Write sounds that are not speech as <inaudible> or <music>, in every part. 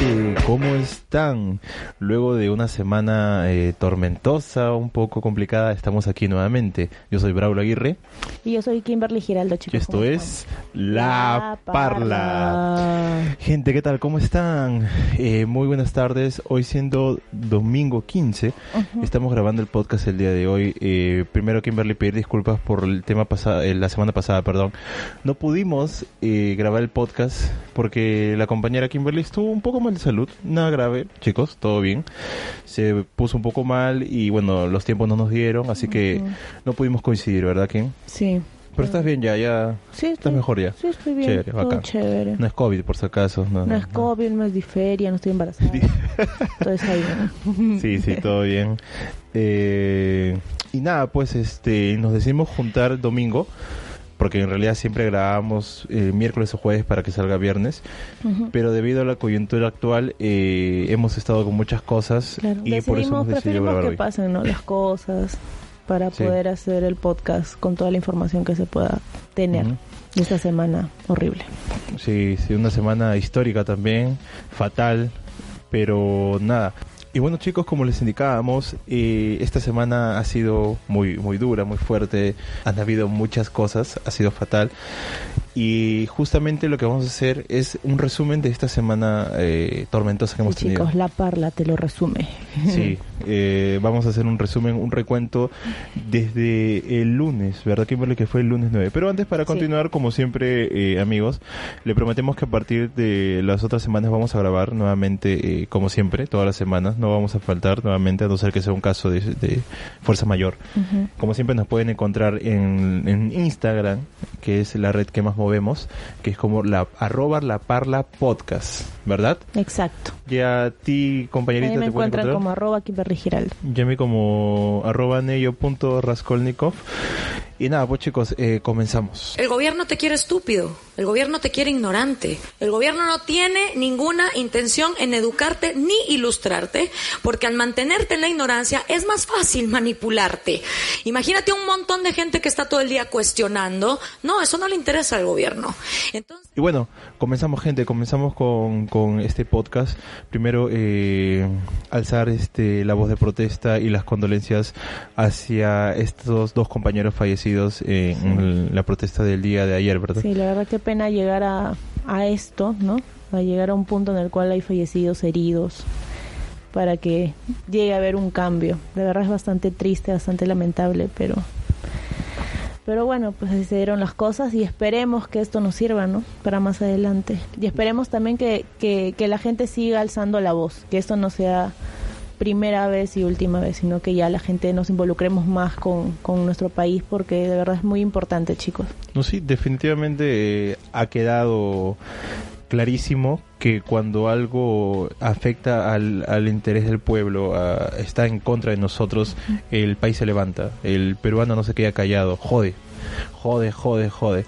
gente? ¿Cómo están? Luego de una semana eh, tormentosa, un poco complicada, estamos aquí nuevamente. Yo soy Braulio Aguirre. Y yo soy Kimberly Giraldo, chicos. Y esto es La Parla. Gente, ¿qué tal? ¿Cómo están? Eh, muy buenas tardes. Hoy siendo domingo 15, estamos grabando el podcast el día de hoy. Eh, primero, Kimberly, pedir disculpas por el tema pasado, la semana pasada, perdón. No pudimos grabar el podcast porque la compañera Kimberly estuvo un poco mal de salud, nada grave, chicos, todo bien. Se puso un poco mal y bueno, los tiempos no nos dieron, así que no pudimos coincidir, ¿verdad, Kim? Sí. Pero estás bien ya, ya. Sí, estás mejor ya. Sí, estoy bien. Chévere, todo chévere. No es COVID, por si acaso. No, no es COVID, no es diferia, no estoy embarazada. <laughs> todo está bien. sí, sí, todo bien. Eh, y nada, pues este, nos decidimos juntar domingo porque en realidad siempre grabamos eh, miércoles o jueves para que salga viernes, pero debido a la coyuntura actual eh, hemos estado con muchas cosas y por eso hemos decidido grabar que pasen ¿no? las cosas para poder hacer el podcast con toda la información que se pueda tener. esta semana horrible. Sí, sí, una semana histórica también, fatal, pero nada, y bueno chicos, como les indicábamos, eh, esta semana ha sido muy, muy dura, muy fuerte, han habido muchas cosas, ha sido fatal. Y justamente lo que vamos a hacer es un resumen de esta semana eh, tormentosa que hemos tenido. Chicos, la parla te lo resume. Sí, eh, vamos a hacer un resumen, un recuento desde el lunes, ¿verdad, Kimberly? Que fue el lunes 9. Pero antes, para continuar, como siempre, eh, amigos, le prometemos que a partir de las otras semanas vamos a grabar nuevamente, como siempre, todas las semanas. No vamos a faltar nuevamente, a no ser que sea un caso de, fuerza mayor. Como siempre, nos pueden encontrar en, en Instagram, que es la red que más movemos, que es como la arroba la parla podcast, ¿verdad? Exacto. Y a ti, compañerita, me encuentran como arroba Kimberly Giraldo. Y a mí como arroba neyo.raskolnikov. Y nada, pues chicos, eh, comenzamos. El gobierno te quiere estúpido, el gobierno te quiere ignorante, el gobierno no tiene ninguna intención en educarte ni ilustrarte, porque al mantenerte en la ignorancia es más fácil manipularte. Imagínate un montón de gente que está todo el día cuestionando, no, eso no le interesa al gobierno. Entonces... Y bueno, comenzamos gente, comenzamos con, con este podcast. Primero, eh, alzar este, la voz de protesta y las condolencias hacia estos dos compañeros fallecidos en la protesta del día de ayer, ¿verdad? Sí, la verdad qué pena llegar a, a esto, ¿no? A llegar a un punto en el cual hay fallecidos, heridos, para que llegue a haber un cambio. De verdad es bastante triste, bastante lamentable, pero pero bueno, pues se dieron las cosas y esperemos que esto nos sirva, ¿no? Para más adelante. Y esperemos también que, que, la gente siga alzando la voz, que esto no sea primera vez y última vez, sino que ya la gente nos involucremos más con, nuestro país porque de verdad es muy importante, chicos. No, sí, definitivamente eh, ha quedado clarísimo que cuando algo afecta al, al interés del pueblo, está en contra de nosotros, el país se levanta. El peruano no se queda callado. Jode, jode, jode, jode.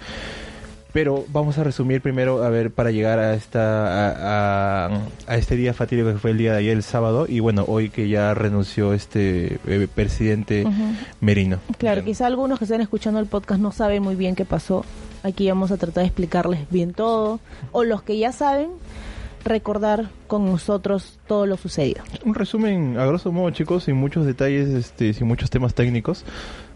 Pero vamos a resumir primero, a ver, para llegar a esta a, este día fatídico que fue el día de ayer, el sábado, y bueno, hoy que ya renunció este eh, presidente Merino. Claro, quizá algunos que estén escuchando el podcast no saben muy bien qué pasó. Aquí vamos a tratar de explicarles bien todo, o los que ya saben, recordar con nosotros todo lo sucedido. Un resumen a grosso modo, chicos, sin muchos detalles, este, sin muchos temas técnicos.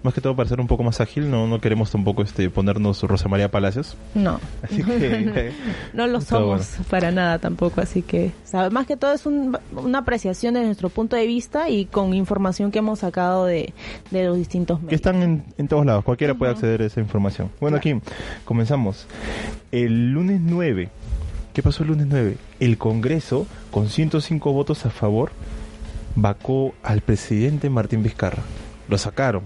Más que todo para ser un poco más ágil, no, no queremos tampoco este, ponernos Rosa María Palacios. No. <laughs> no lo somos para nada tampoco, así que más que todo es una apreciación de nuestro punto de vista y con información que hemos sacado de, los distintos medios. Que están en, todos lados, cualquiera puede acceder a esa información. Bueno, aquí comenzamos. El lunes 9 ¿Qué pasó el lunes 9? El Congreso, con 105 votos a favor, vacó al presidente Martín Vizcarra. Lo sacaron.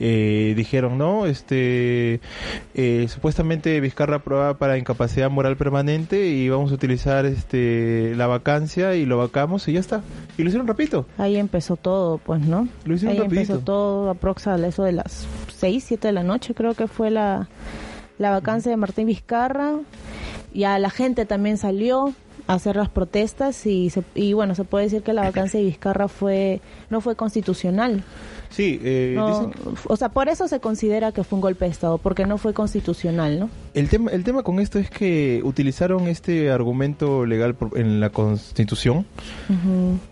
Eh, dijeron, no, este, eh, supuestamente Vizcarra aprobaba para incapacidad moral permanente y vamos a utilizar este, la vacancia y lo vacamos y ya está. Y lo hicieron rapidito. Ahí empezó todo, pues, ¿no? Lo hicieron Ahí empezó todo, aproximadamente eso de las 6, 7 de la noche, creo que fue la, la vacancia de Martín Vizcarra ya la gente también salió hacer las protestas y, y bueno, se puede decir que la vacancia de Vizcarra fue no fue constitucional. Sí, eh, o sea, por eso se considera que fue un golpe de Estado, porque no fue constitucional, ¿no? El tema, el tema con esto es que utilizaron este argumento legal en la Constitución,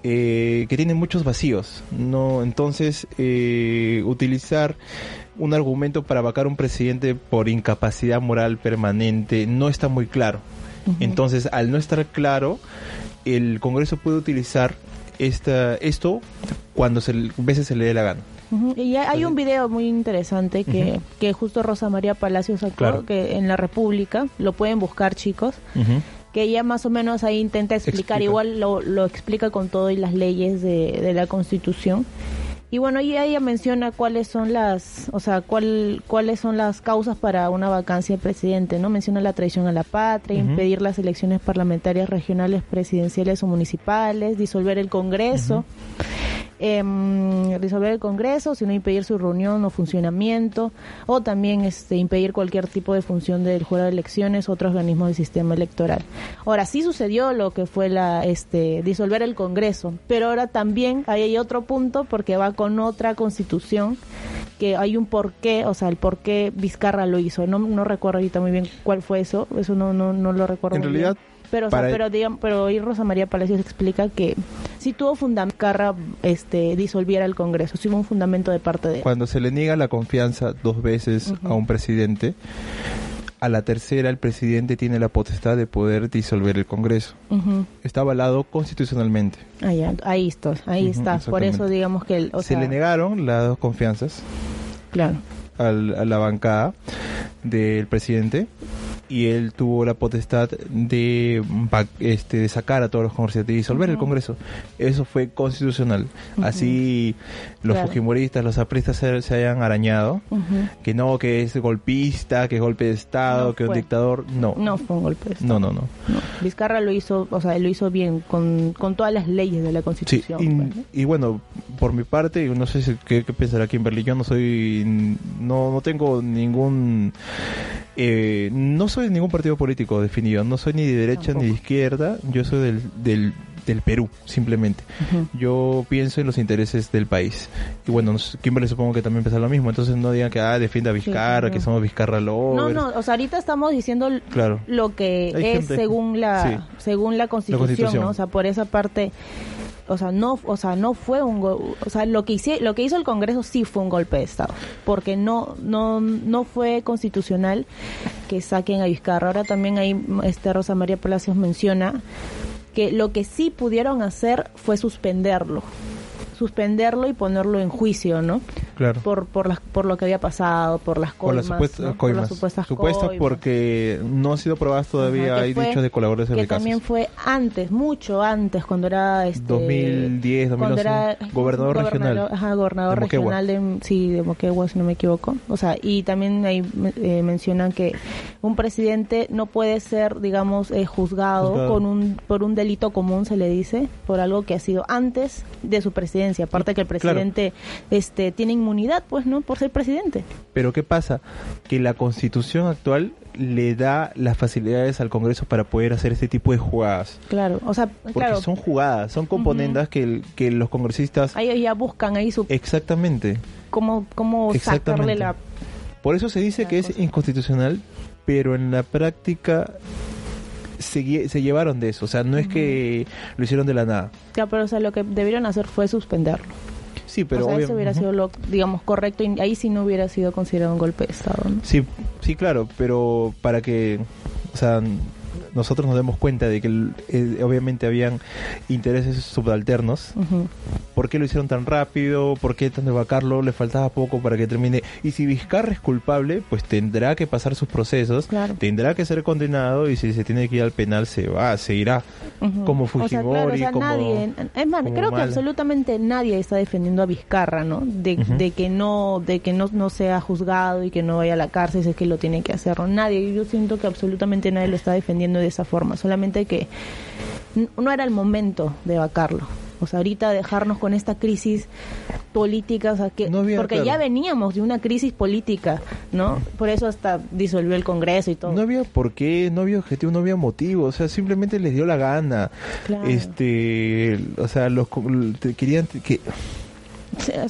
eh, que tiene muchos vacíos, ¿no? Entonces, eh, utilizar un argumento para vacar un presidente por incapacidad moral permanente no está muy claro. Entonces, al no estar claro, el Congreso puede utilizar esta, esto cuando se, veces se le dé la gana. Y hay un video muy interesante que, que justo Rosa María Palacios sacó que en la República, lo pueden buscar chicos, que ella más o menos ahí intenta explicar, igual lo, lo explica con todo y las leyes de, de la Constitución y bueno, y ella menciona cuáles son las, o sea, cuál, cuáles son las causas para una vacancia de presidente, ¿no? Menciona la traición a la patria, impedir las elecciones parlamentarias regionales, presidenciales o municipales, disolver el Congreso, eh, disolver el Congreso, sino impedir su reunión o funcionamiento, o también este, impedir cualquier tipo de función del jurado de elecciones, otro organismo del sistema electoral. Ahora, sí sucedió lo que fue la, este, disolver el Congreso, pero ahora también hay otro punto porque va con otra constitución que hay un porqué, o sea, el por qué Vizcarra lo hizo. No, no recuerdo ahorita muy bien cuál fue eso, eso no, no, no lo recuerdo. En realidad, pero, pero, digamos, pero hoy Rosa María Palacios explica que si tuvo fundamento Carra este, disolviera el Congreso, si hubo un fundamento de parte de él. Cuando se le niega la confianza dos veces a un presidente, a la tercera el presidente tiene la potestad de poder disolver el Congreso. Está avalado constitucionalmente. Ah, ahí está, ahí está. Por eso digamos que... se le negaron las dos confianzas. Claro. a la bancada del presidente y él tuvo la potestad de, este, de sacar a todos los congresistas, de disolver el Congreso. Eso fue constitucional. Así los fujimoristas, los apristas se, hayan arañado, que no, que es golpista, que es golpe de Estado, que es un dictador. No. No fue un golpe de Estado. No, no, no. Vizcarra lo hizo, o sea, lo hizo bien, con, con todas las leyes de la Constitución. Pues, y, bueno, por mi parte, no sé si, qué, qué pensará Kimberly, yo no soy, no, no tengo ningún eh, no soy de ningún partido político definido, no soy ni de derecha ni de izquierda, yo soy del, del, del Perú, simplemente. Yo pienso en los intereses del país. Y bueno, Kimberly supongo que también piensa lo mismo, entonces no digan que, ah, defienda a Vizcarra, que somos Vizcarra No, no, o sea, ahorita estamos diciendo lo que es según la, según la constitución, ¿no? O sea, por esa parte o sea, no, o sea, no fue un, o sea, lo que hizo, lo que hizo el Congreso sí fue un golpe de Estado, porque no, no, no fue constitucional que saquen a Vizcarra. Ahora también ahí, este Rosa María Palacios menciona que lo que sí pudieron hacer fue suspenderlo suspenderlo y ponerlo en juicio, ¿no? Claro. Por, por, las, por lo que había pasado, por las coimas. Por las, supuestas, Supuestas porque no ha sido probado todavía, hay dichos de colaboradores Que también fue antes, mucho antes, cuando era... Este, 2010, 2011, gobernador, regional. Ajá, gobernador regional de, sí, de Moquegua, si no me equivoco. O sea, y también ahí eh, mencionan que un presidente no puede ser, digamos, eh, juzgado, Con un, por un delito común, se le dice, por algo que ha sido antes de su presidencia aparte que el presidente este tiene inmunidad, pues, ¿no? Por ser presidente. Pero ¿qué pasa? Que la constitución actual le da las facilidades al Congreso para poder hacer este tipo de jugadas. Claro, o sea, Porque son jugadas, son componendas que, que los congresistas... Ahí ya buscan ahí su... Exactamente. Cómo, cómo sacarle la... Por eso se dice que es inconstitucional, pero en la práctica se, se llevaron de eso. O sea, no es que lo hicieron de la nada. Claro, pero o sea, lo que debieron hacer fue suspenderlo. Sí, pero o sea, eso hubiera sido lo, digamos, correcto y ahí sí no hubiera sido considerado un golpe de Estado. Sí, sí, claro, pero para que, o sea, nosotros nos demos cuenta de que eh, obviamente habían intereses subalternos. ¿Por qué lo hicieron tan rápido? ¿Por qué tan de vacarlo? Le faltaba poco para que termine. Y si Vizcarra es culpable, pues tendrá que pasar sus procesos, tendrá que ser condenado y si se tiene que ir al penal se va, se irá. Como Fujimori, o nadie, es más, creo que absolutamente nadie está defendiendo a Vizcarra, ¿no? De, de que no de que no, no sea juzgado y que no vaya a la cárcel si es que lo tiene que hacer. Nadie, yo siento que absolutamente nadie lo está defendiendo de esa forma, solamente que no era el momento de vacarlo. O sea, ahorita dejarnos con esta crisis política, o sea, que, No porque claro. ya veníamos de una crisis política, ¿no? Por eso hasta disolvió el Congreso y todo. No había por qué, no había objetivo, no había motivo, o sea, simplemente les dio la gana. Claro. Este, o sea, los querían que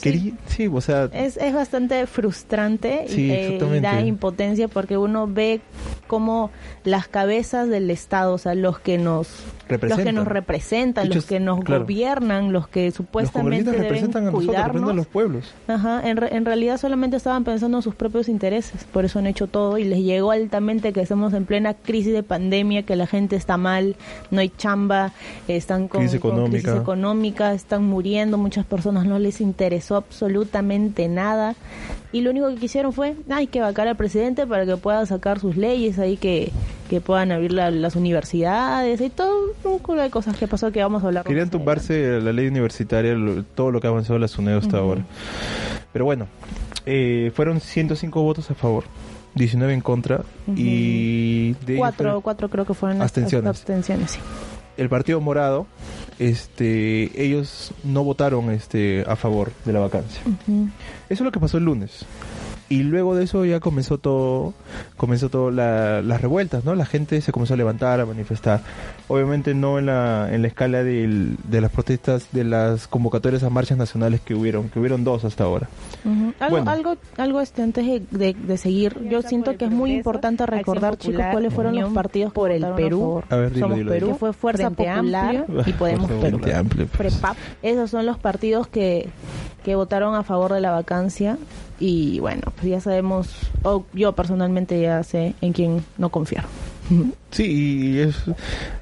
Sí, sí, o sea, Es, es bastante frustrante y, Sí, eh, y da impotencia porque uno ve como las cabezas del Estado, o sea, los que nos los que nos representan, los que nos claro. gobiernan, los que supuestamente deben representan a nosotros, representan a cuidarnos. los pueblos. Ajá, en, re- en realidad solamente estaban pensando en sus propios intereses, por eso han hecho todo y les llegó altamente que estamos en plena crisis de pandemia, que la gente está mal, no hay chamba, están con Crisis con crisis económica. económica, están muriendo, muchas personas no les interesó absolutamente nada y lo único que quisieron fue, hay que vacar al presidente para que pueda sacar sus leyes ahí que, que puedan abrir la- las universidades y todo un culo de cosas que pasó que vamos a hablar. Querían tumbarse la ley universitaria, lo- todo lo que ha avanzado la SUNED hasta ahora. Pero bueno, eh, fueron 105 votos a favor, 19 en contra y de Cuatro, cuatro creo que fueron Abstenciones. abstenciones, sí. el Partido Morado, este, ellos no votaron este, a favor de la vacancia. Eso es lo que pasó el lunes. Y luego de eso ya comenzó todo, comenzó todo la- las revueltas, ¿no? La gente se comenzó a levantar, a manifestar. Obviamente no en la, en la escala del- de las protestas, de las convocatorias a marchas nacionales que hubieron, que hubieron dos hasta ahora. Algo, Bueno. algo, algo este, antes de, de- de seguir, yo siento que es muy importante recordar, chicos, cuáles fueron los partidos que por el Perú. favor. A ver, dilo, Somos dilo, Perú, dilo. que fue Fuerza Frente Popular Amplio y Podemos Perú. Frente Amplio, pues. Prepap. Esos son los partidos que, que votaron a favor de la vacancia y bueno, pues ya sabemos, o yo personalmente ya sé en quién no confiar. <laughs> Sí, y es,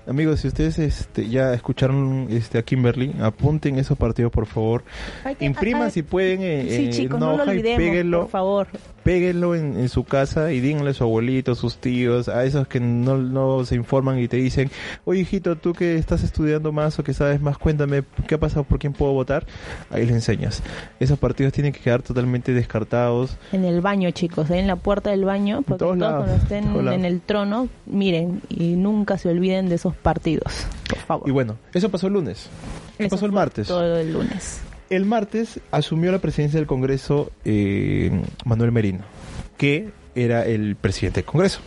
amigos, si ustedes este, ya escucharon este, a Kimberly, apunten esos partidos, por favor. Impriman si pueden eh, Sí, en chicos, no lo olvidemos, péguenlo. por favor. péguenlo en, en su casa y díganle a su abuelito, a sus tíos, a esos que no, no se informan y te dicen, oye hijito, tú que estás estudiando más o que sabes más, cuéntame qué ha pasado, por quién puedo votar. Ahí les enseñas. Esos partidos tienen que quedar totalmente descartados. En el baño, chicos, en la puerta del baño, porque todos todos lados, cuando estén todos en el trono, miren, y nunca se olviden de esos partidos, por favor. Y bueno, eso pasó el lunes. ¿Qué Eso pasó el martes? Todo el lunes. El martes asumió la presidencia del Congreso eh, Manuel Merino, que era el presidente del Congreso,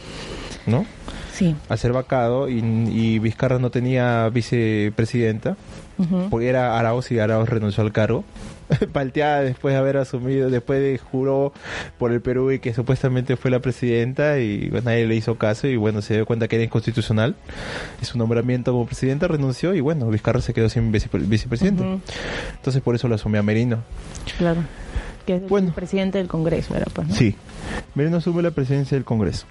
¿no? Sí. Al ser vacado y, y Vizcarra no tenía vicepresidenta, Porque era Arauz y Arauz renunció al cargo. <laughs> Palteada después de haber asumido, después de juró por el Perú y que supuestamente fue la presidenta y bueno, nadie le hizo caso y bueno, se dio cuenta que era inconstitucional. Y su nombramiento como presidenta renunció y bueno, Vizcarra se quedó sin vicepre- vicepresidente. Entonces por eso lo asumió a Merino. Claro. Que es el Bueno. presidente del Congreso, era pues, ¿no? Sí, Merino asume la presidencia del Congreso.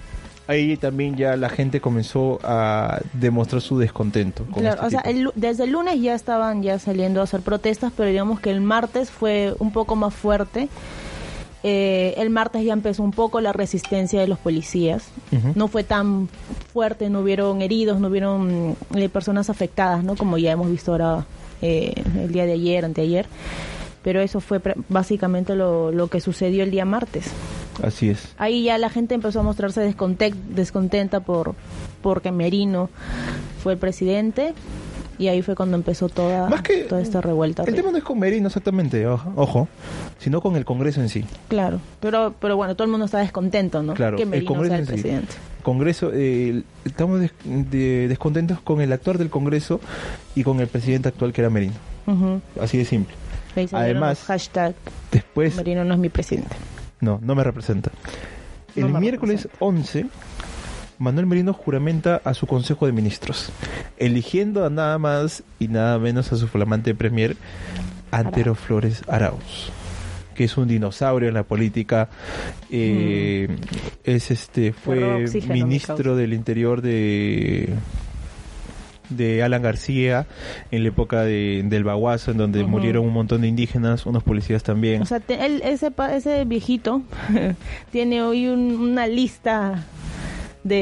Ahí también ya la gente comenzó a demostrar su descontento. Con Claro, este o sea, el desde el lunes ya estaban ya saliendo a hacer protestas, pero digamos que el martes fue un poco más fuerte. Eh, el martes ya empezó un poco la resistencia de los policías. No fue tan fuerte, no hubieron heridos, no hubieron eh, personas afectadas, ¿no? Como ya hemos visto ahora eh, el día de ayer, anteayer. Pero eso fue básicamente lo, lo que sucedió el día martes. Así es. Ahí ya la gente empezó a mostrarse desconte- descontenta por porque Merino fue el presidente y ahí fue cuando empezó toda, Más que- toda esta revuelta. El tema no es con Merino exactamente, ojo, sino con el Congreso en sí. Claro, pero pero bueno, todo el mundo está descontento, ¿no? Claro, que el Merino Congreso sea el en sí. Congreso, eh, estamos des- de- descontentos con el actuar del Congreso y con el presidente actual que era Merino. Así de simple. Además- hashtag Después, Merino no es mi presidente. no, no me representa. No El me miércoles representa. 11, Manuel Merino juramenta a su Consejo de Ministros, eligiendo a nada más y nada menos a su flamante premier, Antero Flores Arauz que es un dinosaurio en la política, eh, es este fue ministro del Interior de de Alan García en la época de, del Baguazo, en donde murieron un montón de indígenas, unos policías también. O sea, te- él- ese, ese viejito <laughs> tiene hoy un- una lista de,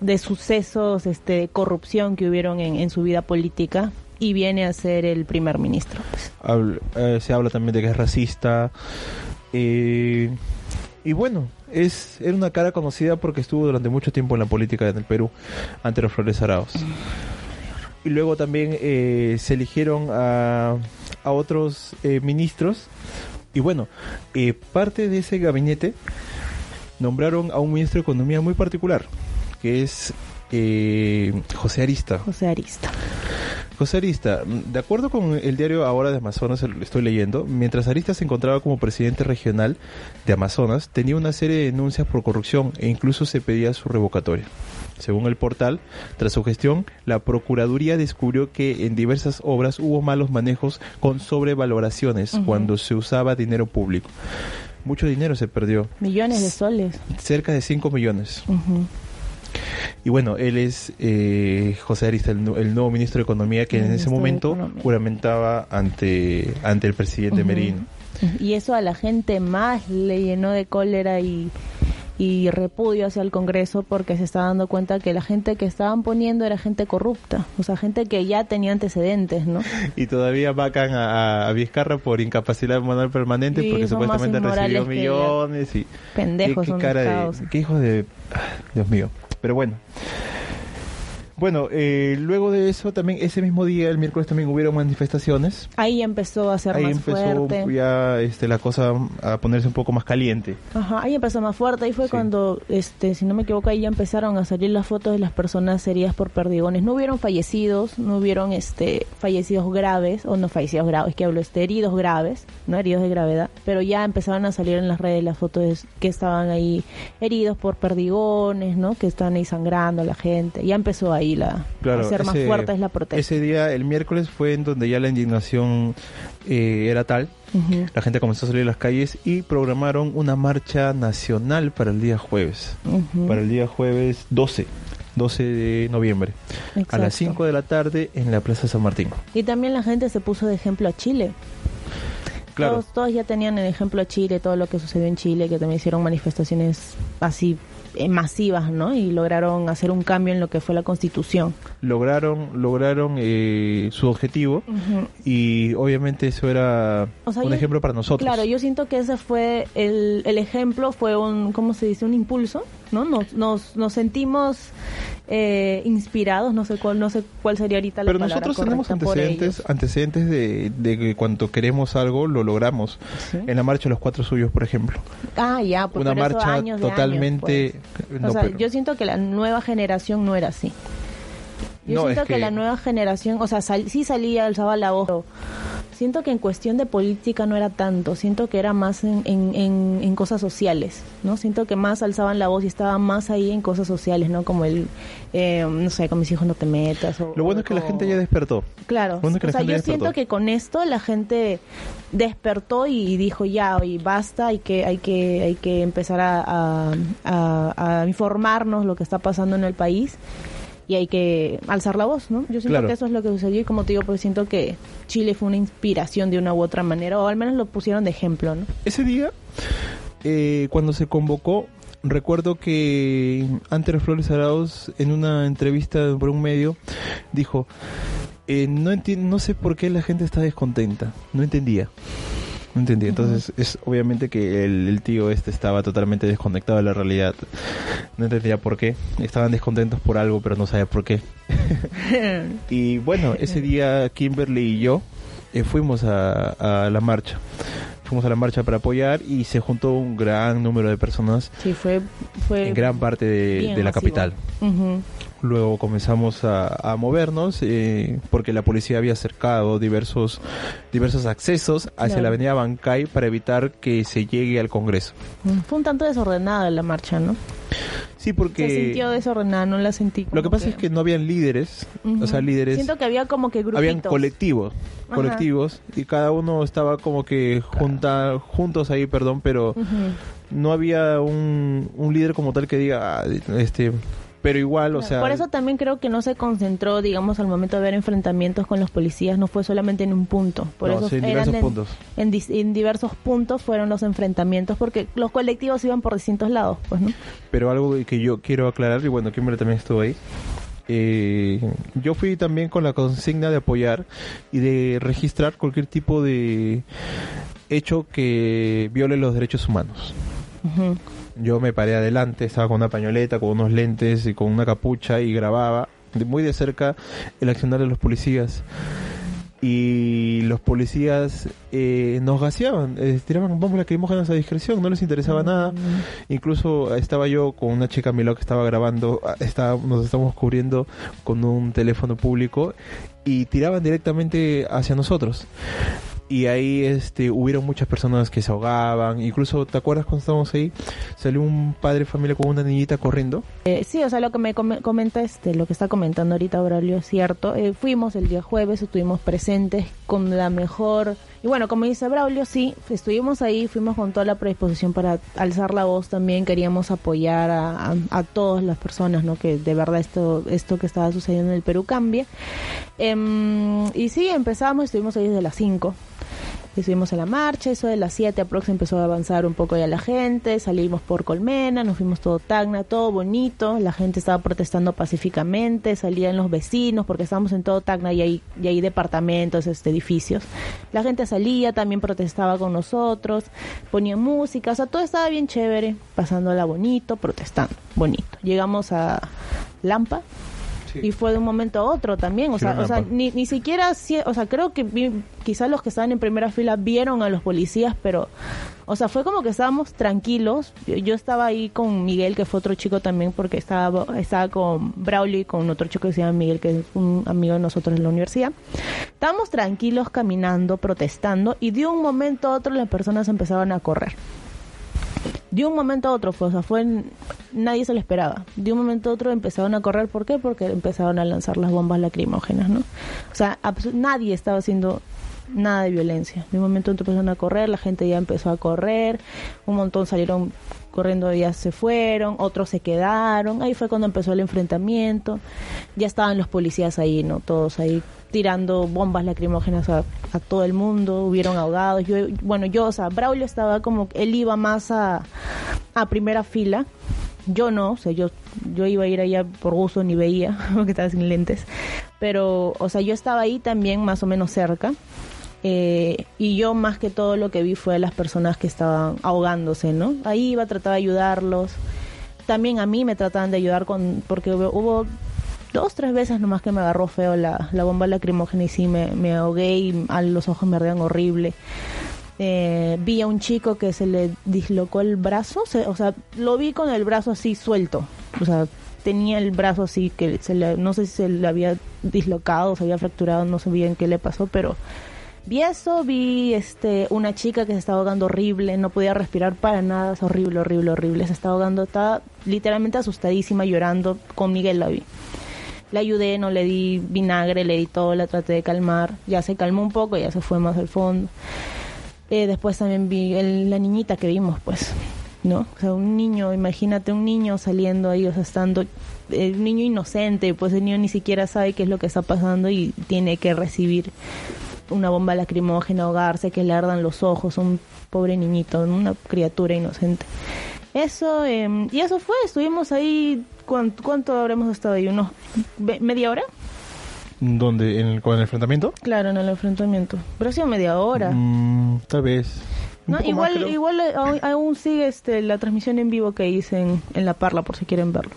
de, de sucesos este, de corrupción que hubieron en, en su vida política y viene a ser el primer ministro. pues. Eh, se habla también de que es racista. eh, y bueno, es era una cara conocida porque estuvo durante mucho tiempo en la política en el Perú, ante los Flores Arauz. Y luego también eh, se eligieron a, a otros eh, ministros. Y bueno, eh, parte de ese gabinete nombraron a un ministro de Economía muy particular, que es eh, José Arista. José Arista. José Arista, de acuerdo con el diario Ahora de Amazonas, lo estoy leyendo, mientras Arista se encontraba como presidente regional de Amazonas, tenía una serie de denuncias por corrupción e incluso se pedía su revocatoria. Según el portal, tras su gestión, la Procuraduría descubrió que en diversas obras hubo malos manejos con sobrevaloraciones cuando se usaba dinero público. Mucho dinero se perdió, Millones de soles. cerca de 5 millones. Y bueno, él es eh, José Arista, el, nu- el nuevo ministro de Economía que en ese de momento juramentaba ante, ante el presidente. Merino. Y eso a la gente más le llenó de cólera y, y repudio hacia el Congreso porque se está dando cuenta que la gente que estaban poniendo era gente corrupta, o sea, gente que ya tenía antecedentes, ¿no? Y todavía vacan a, a Vizcarra por incapacidad moral permanente Sí, porque supuestamente recibió millones y... Pendejos qué, son qué cara de... Qué hijos de... ah, Dios mío. Pero bueno. Bueno, eh, luego de eso también ese mismo día, el miércoles también hubieron manifestaciones. Ahí empezó a ser Ahí más empezó fuerte. ya este, la cosa a ponerse un poco más caliente. Ajá, ahí empezó más fuerte, ahí fue Sí. cuando, este, si no me equivoco, ahí ya empezaron a salir las fotos de las personas heridas por perdigones. No hubieron fallecidos, no hubieron este fallecidos graves, o no fallecidos graves, que hablo, este, heridos graves, no heridos de gravedad, pero ya empezaron a salir en las redes las fotos que estaban ahí heridos por perdigones, ¿no? Que estaban ahí sangrando a la gente. Ya empezó ahí la, Claro, a ser más ese- fuerte es la protesta. Ese día, el miércoles, fue en donde ya la indignación eh, era tal. La gente comenzó a salir a las calles y programaron una marcha nacional para el día jueves. Para el día jueves 12. 12 de noviembre. A las 5 de la tarde en la Plaza San Martín. Y también la gente se puso de ejemplo a Chile. Claro. Todos, todos ya tenían el ejemplo a Chile, todo lo que sucedió en Chile, que también hicieron manifestaciones así masivas, ¿no? Y lograron hacer un cambio en lo que fue la constitución. Lograron, lograron eh, su objetivo y obviamente eso era O sea, un yo- ejemplo para nosotros. Claro, yo siento que ese fue el, el ejemplo, fue un, ¿cómo se dice? Un impulso, ¿no? Nos, nos, nos sentimos eh, inspirados, no sé cuál, no sé cuál sería ahorita la Pero palabra nosotros tenemos antecedentes, antecedentes de, de que cuando queremos algo lo logramos. Sí. En la marcha de los cuatro suyos, por ejemplo. Ah, ya, pues, Una pero eso marcha años de años, totalmente... pues. no, o sea, pero- yo siento que la nueva generación no era así. Yo No, siento es que... que- la nueva generación, o sea, sal- sí salía, alzaba la voz, pero siento que en cuestión de política no era tanto, siento que era más en, en, en, en cosas sociales, ¿no? Siento que más alzaban la voz y estaban más ahí en cosas sociales, ¿no? Como el, eh, no sé, con mis hijos no te metas. O, Lo bueno o es que la gente ya despertó. Claro, Bueno, o sea, yo siento que con esto la gente despertó y dijo ya, y basta, hay que, hay que, hay que empezar a, a- a- a informarnos lo que está pasando en el país y hay que alzar la voz, ¿no? Yo siento Claro. que eso es lo que sucedió y como te digo, pues siento que Chile fue una inspiración de una u otra manera, o al menos lo pusieron de ejemplo, ¿no? Ese día, eh, cuando se convocó, recuerdo que Anter Flores Arauz, en una entrevista por un medio, dijo, eh, no, no sé por qué la gente está descontenta, no entendía. No entendía, entonces es obviamente que el, el tío este estaba totalmente desconectado de la realidad. No entendía por qué. Estaban descontentos por algo, pero no sabía por qué. <laughs> Y bueno, ese día Kimberly y yo eh, fuimos a, a la marcha. Fuimos a la marcha para apoyar y se juntó un gran número de personas Sí, fue... fue en gran parte de, la capital. Luego comenzamos a, a movernos eh, porque la policía había cercado diversos, diversos accesos hacia Claro. la avenida Bancay para evitar que se llegue al Congreso. Fue un tanto desordenada la marcha, ¿no? Sí, Se porque sintió desordenada, no la sentí lo que pasa es que no habían líderes, o sea, líderes... Siento que había como que grupitos. habían colectivos Ajá. colectivos y cada uno estaba como que junta, juntos ahí perdón pero no había un, un líder como tal que diga ah, este pero igual o sea Por eso también creo que no se concentró, digamos, al momento de ver enfrentamientos con los policías, no fue solamente en un punto. Por No, eso sí, en eran diversos en, puntos. En, diversos puntos fueron los enfrentamientos, porque los colectivos iban por distintos lados, pues, ¿no? pero algo que yo quiero aclarar y bueno Kimberly también estuvo ahí eh, yo fui también con la consigna de apoyar y de registrar cualquier tipo de hecho que viole los derechos humanos Ujú. Yo me paré adelante, estaba con una pañoleta, con unos lentes y con una capucha y grababa de muy de cerca el accionar de los policías. Y los policías eh, nos gaseaban, eh, tiraban bombas lacrimógenas a discreción, no les interesaba nada. Incluso estaba yo con una chica a mi lado que estaba grabando, ah, estaba, nos estábamos cubriendo con un teléfono público y tiraban directamente hacia nosotros y ahí este hubieron muchas personas que se ahogaban. Incluso te acuerdas cuando estábamos ahí salió un padre de familia con una niñita corriendo. Eh, sí o sea lo que me comenta este lo que está comentando ahorita Aurelio es cierto. Eh, fuimos el día jueves estuvimos presentes con la mejor y bueno, como dice Braulio, sí, estuvimos ahí, fuimos con toda la predisposición para alzar la voz también, queríamos apoyar a, a, todas las personas, ¿no? Que de verdad esto, esto que estaba sucediendo en el Perú cambie. Em, y sí, empezamos, estuvimos ahí desde las 5 estuvimos en la marcha, eso de las 7 aproximadamente empezó a avanzar un poco ya la gente, salimos por Colmena, nos fuimos todo Tacna, todo bonito, la gente estaba protestando pacíficamente, salían los vecinos, porque estábamos en todo Tacna y hay, y hay departamentos, este, edificios. La gente salía, también protestaba con nosotros, ponía música, o sea, todo estaba bien chévere, pasándola bonito, protestando, bonito. Llegamos a Lampa, y fue de un momento a otro también, o sea, o sea ni, ni siquiera, o sea, creo que quizás los que estaban en primera fila vieron a los policías, pero, o sea, fue como que estábamos tranquilos. Yo, estaba ahí con Miguel, que fue otro chico también, porque estaba, estaba con Braulio y con otro chico que se llama Miguel, que es un amigo de nosotros en la universidad. Estábamos tranquilos caminando, protestando, y de un momento a otro las personas empezaban a correr de un momento a otro fue, o sea, fue nadie se lo esperaba. De un momento a otro empezaron a correr, ¿por qué? Porque empezaron a lanzar las bombas lacrimógenas, ¿no? O sea, nadie estaba haciendo nada de violencia. De un momento a otro empezaron a correr, la gente ya empezó a correr, un montón salieron corriendo ya se fueron, otros se quedaron, ahí fue cuando empezó el enfrentamiento, ya estaban los policías ahí, ¿no? Todos ahí tirando bombas lacrimógenas a, todo el mundo, hubieron ahogados. Yo, bueno, yo, o sea, Braulio estaba como, él iba más a, a primera fila. Yo no, o sea, yo, yo iba a ir allá por gusto, ni veía, <laughs> porque estaba sin lentes. Pero, o sea, yo estaba ahí también más o menos cerca. Eh, y yo más que todo lo que vi fue las personas que estaban ahogándose, ¿no? Ahí iba, trataba de ayudarlos. También a mí me trataban de ayudar con, porque hubo dos, tres veces nomás que me agarró feo la, la bomba lacrimógena y sí me, me ahogué y los ojos me ardían horrible. Eh, vi a un chico que se le dislocó el brazo, o sea, lo vi con el brazo así suelto, o sea, tenía el brazo así que se le, no sé si se le había dislocado, se había fracturado, no sé bien qué le pasó, pero vi eso, vi este una chica que se estaba ahogando horrible, no podía respirar para nada, es horrible, horrible, horrible, se estaba ahogando, estaba literalmente asustadísima, llorando, con Miguel la vi. Le ayudé, no le di vinagre, le di todo, la traté de calmar. Ya se calmó un poco, ya se fue más al fondo. Eh, después también vi la niñita que vimos, pues, ¿no? O sea, un niño, imagínate un niño saliendo ahí, o sea, estando, eh, un niño inocente, pues el niño ni siquiera sabe qué es lo que está pasando y tiene que recibir una bomba lacrimógena, ahogarse, que le ardan los ojos, un pobre niñito, una criatura inocente. Eso, em, y eso fue, estuvimos ahí, ¿cuánto, cuánto habremos estado ahí? ¿Unos media hora? ¿Dónde? ¿En el, ¿Con el enfrentamiento? Claro, en el enfrentamiento. Pero ha sido media hora. Mm, tal vez. No, igual, igual eh, aún, sigue este, la transmisión en vivo que hice en, en La Parla, por si quieren verlo.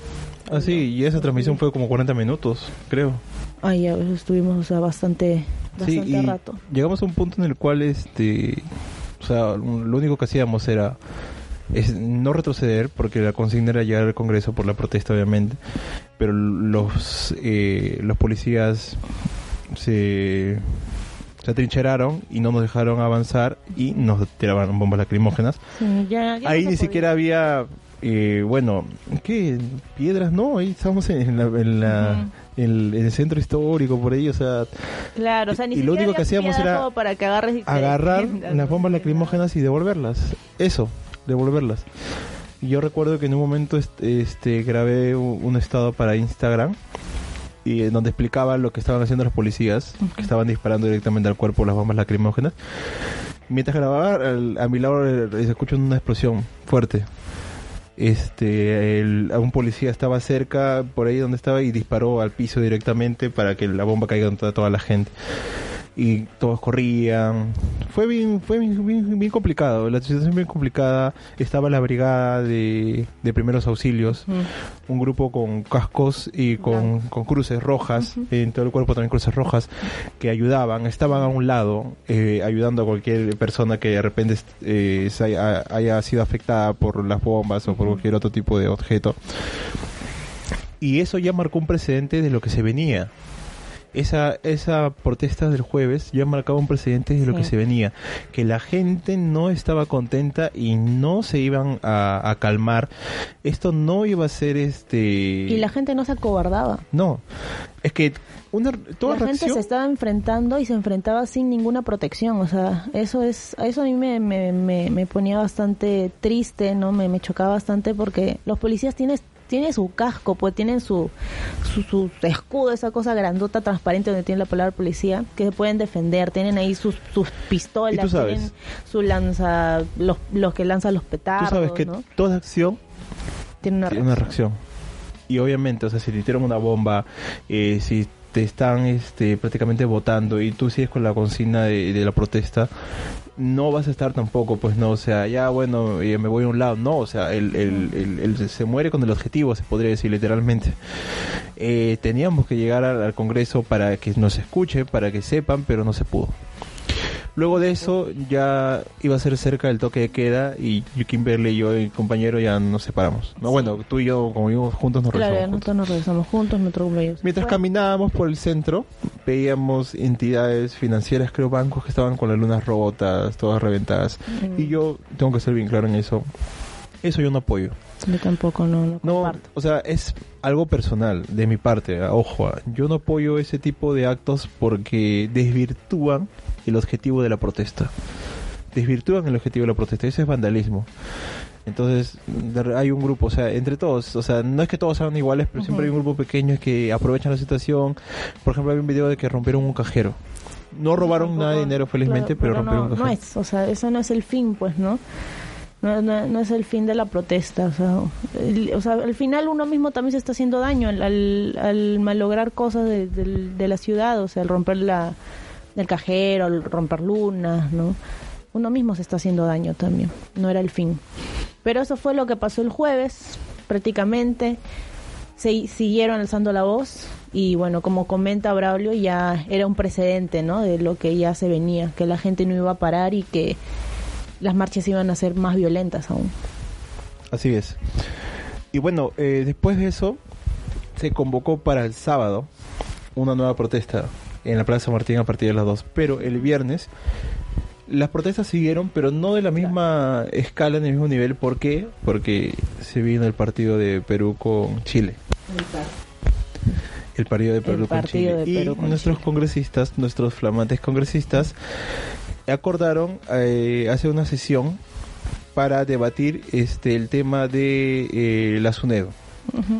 Ah, sí, y esa transmisión fue como 40 minutos, creo. Ah, ya, estuvimos, o sea, bastante, bastante sí, rato. Llegamos a un punto en el cual, este, o sea, lo único que hacíamos era es no retroceder, porque la consigna era llegar al Congreso por la protesta, obviamente, pero los, eh, los policías se, se atrincheraron y no nos dejaron avanzar y nos tiraban bombas lacrimógenas. Ahí ni siquiera había, eh, bueno, ¿qué? Piedras, no, ahí estábamos en la... En la el, centro histórico por ahí, o sea, claro, o sea, ni y lo único que hacíamos era para que agarres agarrar <laughs> las bombas lacrimógenas y devolverlas. Eso, devolverlas. Yo recuerdo que en un momento este, grabé un estado para Instagram y en donde explicaba lo que estaban haciendo los policías, que estaban disparando directamente al cuerpo las bombas lacrimógenas. Mientras grababa, a mi lado eh, se escucha una explosión fuerte. Este, un policía estaba cerca, por ahí donde estaba, y disparó al piso directamente para que la bomba caiga en toda, toda la gente. Y todos corrían. Fue bien, fue bien, bien, complicado, la situación bien complicada. Estaba la brigada de, de primeros auxilios, un grupo con cascos y con, con cruces rojas, en todo el cuerpo también cruces rojas, que ayudaban, estaban a un lado, eh, ayudando a cualquier persona que de repente eh, haya, haya sido afectada por las bombas o por cualquier otro tipo de objeto. Y eso ya marcó un precedente de lo que se venía esa, esa protesta del jueves ya marcaba un precedente de lo que se venía, que la gente no estaba contenta y no se iban a, calmar. Esto no iba a ser este... Y la gente no se acobardaba. No, es que una, toda la gente se estaba enfrentando y se enfrentaba sin ninguna protección, o sea, eso es, eso a mí me, me, me, ponía bastante triste, ¿no? Me, me chocaba bastante porque los policías tienen tiene su casco, pues tienen su, su, escudo, esa cosa grandota, transparente donde tiene la palabra policía, que se pueden defender, tienen ahí sus, sus pistolas, tienen su lanza, los, los que lanzan los petardos. Tú sabes que toda acción tiene una, una reacción. Y obviamente, o sea, si te tiran una bomba, eh, si te están este, prácticamente votando y tú sigues con la consigna de, de la protesta, no vas a estar tampoco, pues no, o sea, ya bueno, me voy a un lado, no, o sea, el, se muere con el objetivo, se podría decir literalmente. Eh, teníamos que llegar al Congreso para que nos escuche, para que sepan, pero no se pudo. Luego de eso ya iba a ser cerca del toque de queda y Kimberly y yo, y compañero, ya nos separamos. No, bueno, tú y yo, como vimos juntos, nos regresamos. Claro, nosotros nos regresamos juntos, Mientras caminábamos por el centro, veíamos entidades financieras, creo bancos que estaban con las lunas rotas, todas reventadas. Y yo tengo que ser bien claro en eso. Eso yo no apoyo. Yo tampoco no, no, o sea, es algo personal de mi parte. Ojo, yo no apoyo ese tipo de actos porque desvirtúan el objetivo de la protesta. Desvirtúan el objetivo de la protesta. Ese es vandalismo. Entonces, hay un grupo, o sea, entre todos, o sea, no es que todos sean iguales, pero siempre hay un grupo pequeño que aprovechan la situación. Por ejemplo, hay un video de que rompieron un cajero. No robaron nada de dinero, felizmente, pero, rompieron un cajero. No es, o sea, eso no es el fin, pues, ¿no? No, no, es el fin de la protesta. O sea, o sea, al final uno mismo también se está haciendo daño al, al, malograr cosas de, de, la ciudad, o sea, al romper la, el cajero, al romper lunas, ¿no? Uno mismo se está haciendo daño también. No era el fin. Pero eso fue lo que pasó el jueves, prácticamente. Se siguieron alzando la voz y bueno, como comenta Braulio, ya era un precedente, ¿no? De lo que ya se venía, que la gente no iba a parar y que las marchas iban a ser más violentas aún. Así es. Y bueno, eh, después de eso se convocó para el sábado una nueva protesta en la Plaza Martín a partir de las 2. Pero el viernes las protestas siguieron, pero no de la misma escala, en el mismo nivel. ¿Por qué? Porque se vino el partido de Perú con Chile. El partido de Perú con Chile. y nuestros congresistas, nuestros flamantes congresistas, acordaron eh, hacer una sesión para debatir este el tema de eh, la SUNEDO.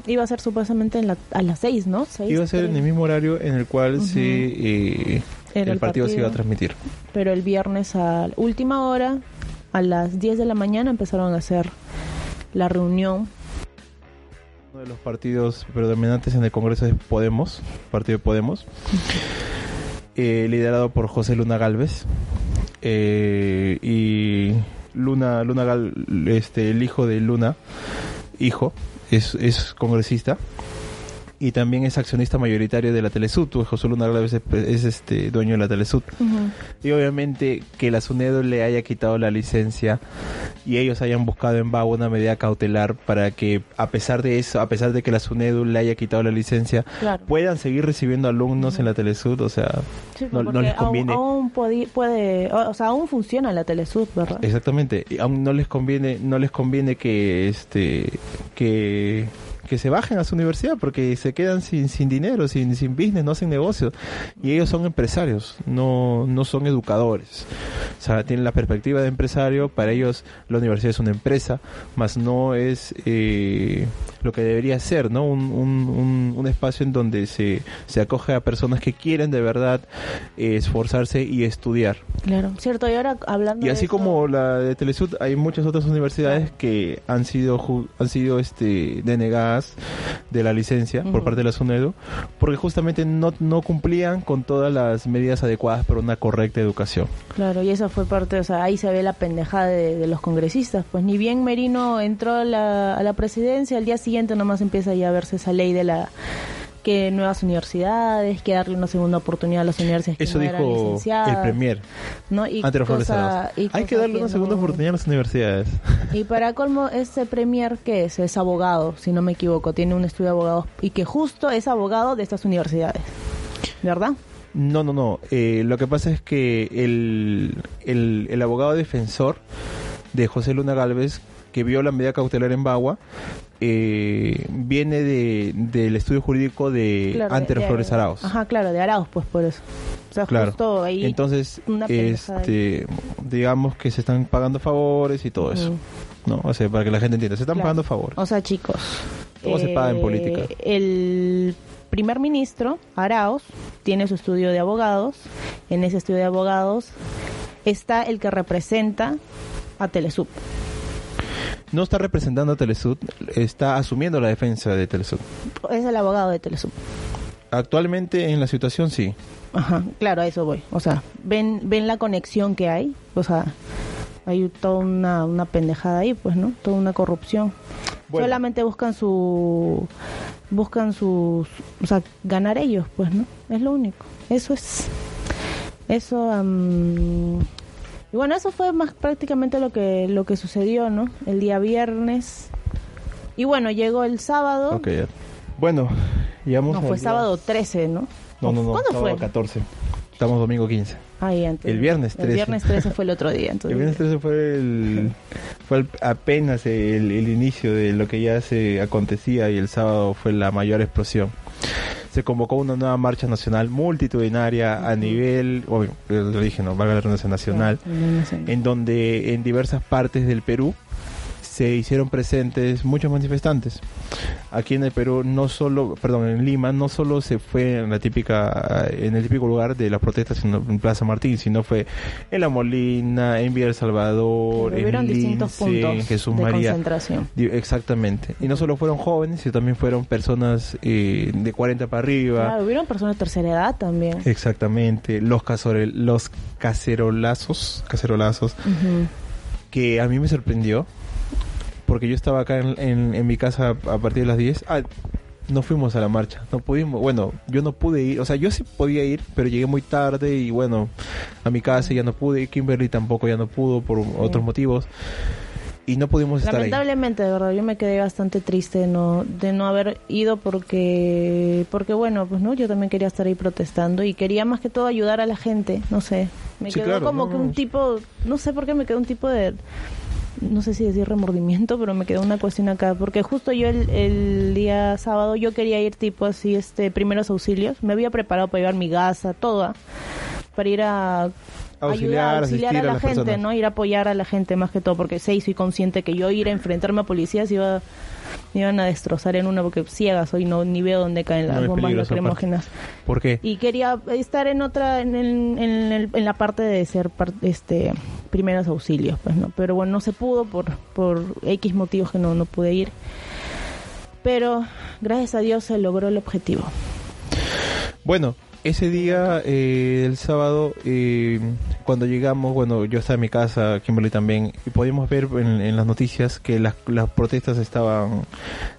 Iba a ser supuestamente a las seis, ¿no? Iba a ser en el mismo horario en el cual se, eh, el, partido, se iba a transmitir. Pero el viernes a última hora, a las 10 de la mañana, empezaron a hacer la reunión. Uno de los partidos predominantes en el Congreso es Podemos, Partido de Podemos, liderado por José Luna Galvez eh, y Luna, Luna Gal, este, el hijo de Luna, hijo, es, es congresista y también es accionista mayoritario de la Telesud. José Luna es, es, este dueño de la Telesud. Y obviamente que la SUNEDO le haya quitado la licencia y ellos hayan buscado en vago una medida cautelar para que a pesar de eso, a pesar de que la SUNEDO le haya quitado la licencia, puedan seguir recibiendo alumnos en la Telesud, o sea, no, les conviene. Aún, puede, o sea, aún funciona la Telesud, ¿verdad? Exactamente, y aún no les conviene, no les conviene que este que que se bajen a su universidad porque se quedan sin, sin dinero, sin, sin business, no hacen negocio. Y ellos son empresarios, no, no son educadores. O sea, tienen la perspectiva de empresario, para ellos la universidad es una empresa, más no es eh, lo que debería ser, ¿no? Un, un, un, espacio en donde se, se acoge a personas que quieren de verdad eh, esforzarse y estudiar. Claro, cierto. Y ahora hablando Y así como la de Telesud, hay muchas otras universidades que han sido, han sido este, denegadas más de la licencia por parte de la SUNEDU, porque justamente no, no cumplían con todas las medidas adecuadas para una correcta educación. Claro, y esa fue parte, o sea, ahí se ve la pendejada de, los congresistas. Pues ni bien Merino entró a la, a la presidencia, al día siguiente nomás empieza ya a verse esa ley de la que nuevas universidades, que darle una segunda oportunidad a las universidades Eso que no dijo el Premier. ¿no? Y Hay que darle una segunda oportunidad a las universidades. <laughs> Y para colmo, este Premier, que es? Es abogado, si no me equivoco, tiene un estudio de abogados y que justo es abogado de estas universidades. ¿Verdad? No, no, no. Eh, lo que pasa es que el, el, el abogado defensor de José Luna Galvez que vio la medida cautelar en Bagua eh, viene de, del estudio jurídico de claro, Flores Arauz. Ajá, claro, de Arauz, pues por eso. O sea, claro. justo ahí Entonces, este, digamos que se están pagando favores y todo eso. ¿No? O sea, para que la gente entienda, se están pagando favores. O sea, chicos. ¿Cómo se paga en eh, política? El primer ministro, Arauz, tiene su estudio de abogados. En ese estudio de abogados está el que representa a Telesub no está representando a Telesud, está asumiendo la defensa de Telesud. Es el abogado de Telesud. Actualmente en la situación sí. Ajá, claro, a eso voy. O sea, ven, ven la conexión que hay. O sea, hay toda una, una pendejada ahí, pues, ¿no? Toda una corrupción. Solamente buscan su buscan sus, o sea, ganar ellos, pues, ¿no? Es lo único. Eso es eso y bueno, eso fue más prácticamente lo que, lo que sucedió, ¿no? El día viernes. Y bueno, llegó el sábado. Ok, Bueno, llegamos No, fue sábado 13, ¿no? No, no, no. ¿Cuándo fue? 14. Estamos domingo 15. Ahí antes. El viernes 13. El viernes 13 fue el otro día. Entonces. El viernes 13 fue el, fue apenas el, el, inicio de lo que ya se acontecía y el sábado fue la mayor explosión se convocó una nueva marcha nacional multitudinaria a nivel, obvio, lo dije, no, valga la redundancia nacional, en donde en diversas partes del Perú se hicieron presentes muchos manifestantes. Aquí en el Perú, no solo, perdón, en Lima, no solo se fue en la típica, en el típico lugar de las protestas en Plaza Martín, sino fue en La Molina, en Villa El Salvador, en Lince, en Jesús de María. Concentración. Exactamente. Y no solo fueron jóvenes, sino también fueron personas eh, de 40 para arriba. Claro, hubieron personas de tercera edad también. Exactamente. Los, los cacerolazos, cacerolazos, que a mí me sorprendió porque yo estaba acá en, en, mi casa a partir de las 10. Ah, no fuimos a la marcha, no pudimos, bueno, yo no pude ir, o sea, yo sí podía ir, pero llegué muy tarde y bueno, a mi casa ya no pude, Kimberly tampoco ya no pudo por otros motivos y no pudimos estar Lamentablemente, de verdad, yo me quedé bastante triste de no, de no haber ido porque, porque bueno, pues no, yo también quería estar ahí protestando y quería más que todo ayudar a la gente, no sé, me quedó como que un tipo, no sé por qué me quedó un tipo de no sé si decir remordimiento, pero me quedó una cuestión acá, porque justo yo el, día sábado yo quería ir tipo así, este, primeros auxilios, me había preparado para llevar mi gasa, toda, para ir a auxiliar, ayudar, a la, gente, ¿no? Ir a apoyar a la gente más que todo, porque sé y soy consciente que yo ir a enfrentarme a policías iba me iban a destrozar en una porque ciega soy no ni veo dónde caen las bombas lacrimógenas. ¿por qué? y quería estar en otra en, el, en, la parte de ser este primeros auxilios pues no pero bueno no se pudo por por x motivos que no no pude ir. Pero gracias a Dios se logró el objetivo. Bueno ese día, eh, el sábado, eh, cuando llegamos, bueno, yo estaba en mi casa, Kimberly también, y podíamos ver en, las noticias que las, protestas estaban